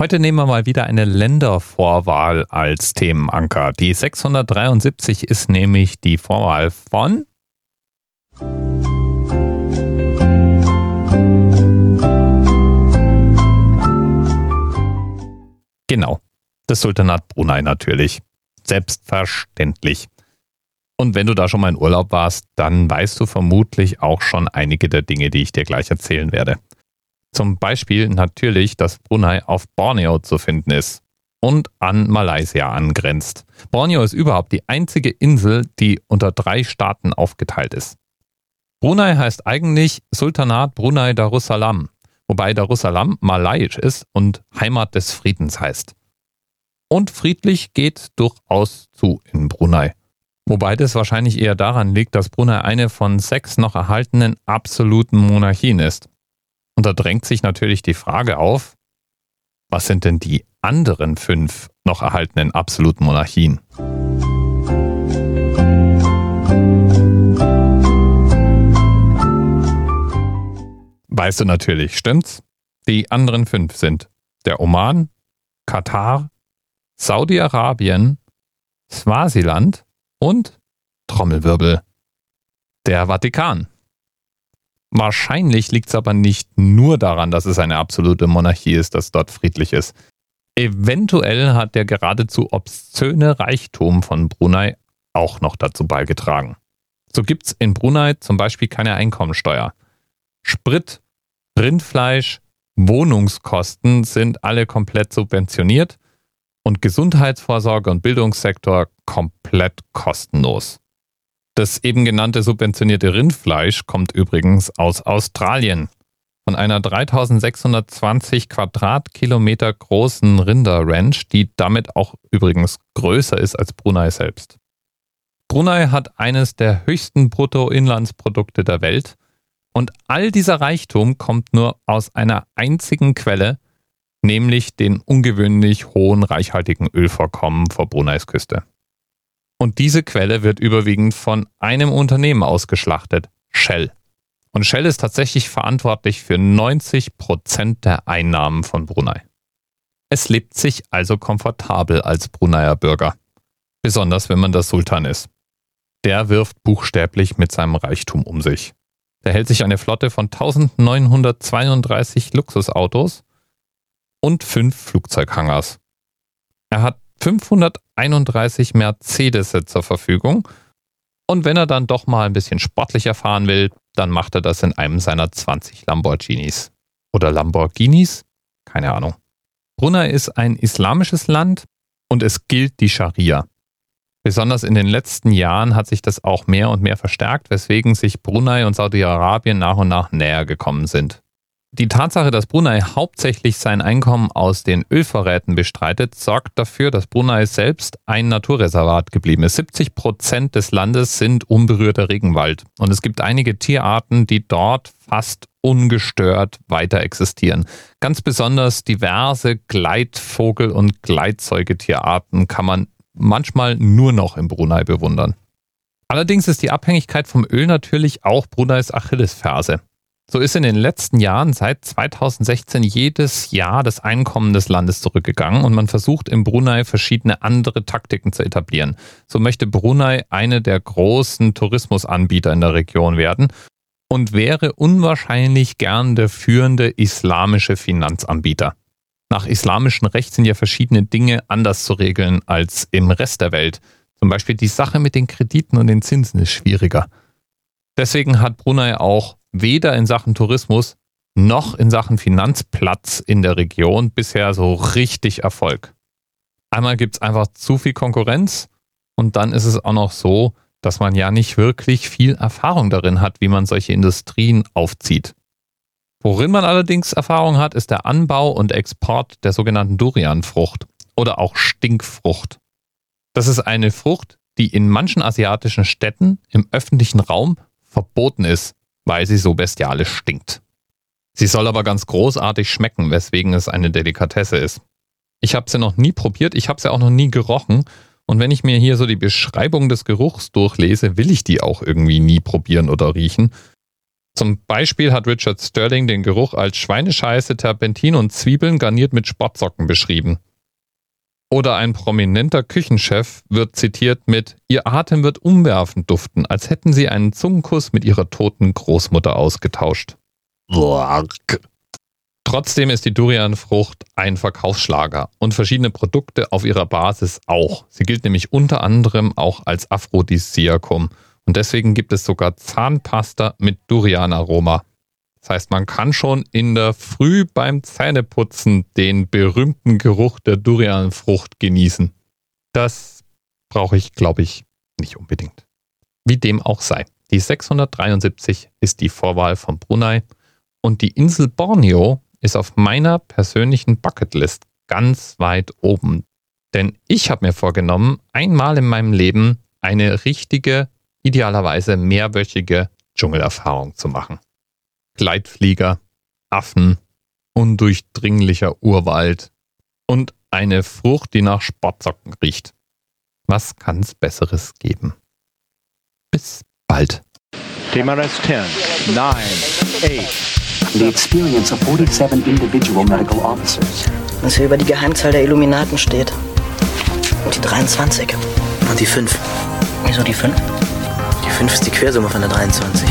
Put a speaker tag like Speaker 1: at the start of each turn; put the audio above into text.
Speaker 1: Heute nehmen wir mal wieder eine Ländervorwahl als Themenanker. Die 673 ist nämlich die Vorwahl von Genau, das Sultanat Brunei natürlich. Selbstverständlich. Und wenn du da schon mal in Urlaub warst, dann weißt du vermutlich auch schon einige der Dinge, die ich dir gleich erzählen werde. Zum Beispiel natürlich, dass Brunei auf Borneo zu finden ist und an Malaysia angrenzt. Borneo ist überhaupt die einzige Insel, die unter drei Staaten aufgeteilt ist. Brunei heißt eigentlich Sultanat Brunei Darussalam, wobei Darussalam malaiisch ist und Heimat des Friedens heißt. Und friedlich geht durchaus zu in Brunei. Wobei das wahrscheinlich eher daran liegt, dass Brunei eine von sechs noch erhaltenen absoluten Monarchien ist. Und da drängt sich natürlich die Frage auf, was sind denn die anderen fünf noch erhaltenen absoluten Monarchien? Weißt du natürlich, stimmt's? Die anderen fünf sind der Oman, Katar, Saudi-Arabien, Swasiland und Trommelwirbel, der Vatikan. Wahrscheinlich liegt es aber nicht nur daran, dass es eine absolute Monarchie ist, dass dort friedlich ist. Eventuell hat der geradezu obszöne Reichtum von Brunei auch noch dazu beigetragen. So gibt es in Brunei zum Beispiel keine Einkommensteuer. Sprit, Rindfleisch, Wohnungskosten sind alle komplett subventioniert und Gesundheitsvorsorge und Bildungssektor komplett kostenlos. Das eben genannte subventionierte Rindfleisch kommt übrigens aus Australien. Von einer 3620 Quadratkilometer großen Rinderranch, die damit auch übrigens größer ist als Brunei selbst. Brunei hat eines der höchsten Bruttoinlandsprodukte der Welt und all dieser Reichtum kommt nur aus einer einzigen Quelle, nämlich den ungewöhnlich hohen reichhaltigen Ölvorkommen vor Bruneis Küste. Und diese Quelle wird überwiegend von einem Unternehmen ausgeschlachtet, Shell. Und Shell ist tatsächlich verantwortlich für 90 Prozent der Einnahmen von Brunei. Es lebt sich also komfortabel als Bruneier Bürger. Besonders wenn man der Sultan ist. Der wirft buchstäblich mit seinem Reichtum um sich. Der hält sich eine Flotte von 1932 Luxusautos und fünf Flugzeughangars. Er hat 531 Mercedes zur Verfügung. Und wenn er dann doch mal ein bisschen sportlicher fahren will, dann macht er das in einem seiner 20 Lamborghinis. Oder Lamborghinis? Keine Ahnung. Brunei ist ein islamisches Land und es gilt die Scharia. Besonders in den letzten Jahren hat sich das auch mehr und mehr verstärkt, weswegen sich Brunei und Saudi-Arabien nach und nach näher gekommen sind. Die Tatsache, dass Brunei hauptsächlich sein Einkommen aus den Ölvorräten bestreitet, sorgt dafür, dass Brunei selbst ein Naturreservat geblieben ist. 70 Prozent des Landes sind unberührter Regenwald. Und es gibt einige Tierarten, die dort fast ungestört weiter existieren. Ganz besonders diverse Gleitvogel- und Gleitsäugetierarten kann man manchmal nur noch im Brunei bewundern. Allerdings ist die Abhängigkeit vom Öl natürlich auch Bruneis Achillesferse. So ist in den letzten Jahren seit 2016 jedes Jahr das Einkommen des Landes zurückgegangen und man versucht im Brunei verschiedene andere Taktiken zu etablieren. So möchte Brunei eine der großen Tourismusanbieter in der Region werden und wäre unwahrscheinlich gern der führende islamische Finanzanbieter. Nach islamischem Recht sind ja verschiedene Dinge anders zu regeln als im Rest der Welt. Zum Beispiel die Sache mit den Krediten und den Zinsen ist schwieriger. Deswegen hat Brunei auch weder in Sachen Tourismus noch in Sachen Finanzplatz in der Region bisher so richtig Erfolg. Einmal gibt es einfach zu viel Konkurrenz und dann ist es auch noch so, dass man ja nicht wirklich viel Erfahrung darin hat, wie man solche Industrien aufzieht. Worin man allerdings Erfahrung hat, ist der Anbau und Export der sogenannten Durianfrucht oder auch Stinkfrucht. Das ist eine Frucht, die in manchen asiatischen Städten im öffentlichen Raum verboten ist, weil sie so bestialisch stinkt. Sie soll aber ganz großartig schmecken, weswegen es eine Delikatesse ist. Ich habe sie noch nie probiert, ich habe sie auch noch nie gerochen und wenn ich mir hier so die Beschreibung des Geruchs durchlese, will ich die auch irgendwie nie probieren oder riechen. Zum Beispiel hat Richard Sterling den Geruch als Schweinescheiße, Terpentin und Zwiebeln garniert mit Sportsocken beschrieben. Oder ein prominenter Küchenchef wird zitiert mit Ihr Atem wird umwerfend duften, als hätten Sie einen Zungenkuss mit Ihrer toten Großmutter ausgetauscht. Trotzdem ist die Durianfrucht ein Verkaufsschlager und verschiedene Produkte auf ihrer Basis auch. Sie gilt nämlich unter anderem auch als Aphrodisiakum und deswegen gibt es sogar Zahnpasta mit Durianaroma. Das heißt, man kann schon in der Früh beim Zähneputzen den berühmten Geruch der Durianfrucht genießen. Das brauche ich, glaube ich, nicht unbedingt. Wie dem auch sei. Die 673 ist die Vorwahl von Brunei und die Insel Borneo ist auf meiner persönlichen Bucketlist ganz weit oben. Denn ich habe mir vorgenommen, einmal in meinem Leben eine richtige, idealerweise mehrwöchige Dschungelerfahrung zu machen. Gleitflieger, Affen, undurchdringlicher Urwald und eine Frucht, die nach Sportsocken riecht. Was kann es Besseres geben? Bis bald.
Speaker 2: DMRS 10, 9, 8.
Speaker 3: The experience of 47 individual medical officers.
Speaker 4: Was hier über die Geheimzahl der Illuminaten steht. Und die 23.
Speaker 5: Und die 5.
Speaker 4: Wieso die 5?
Speaker 5: Die 5 ist die Quersumme von der 23.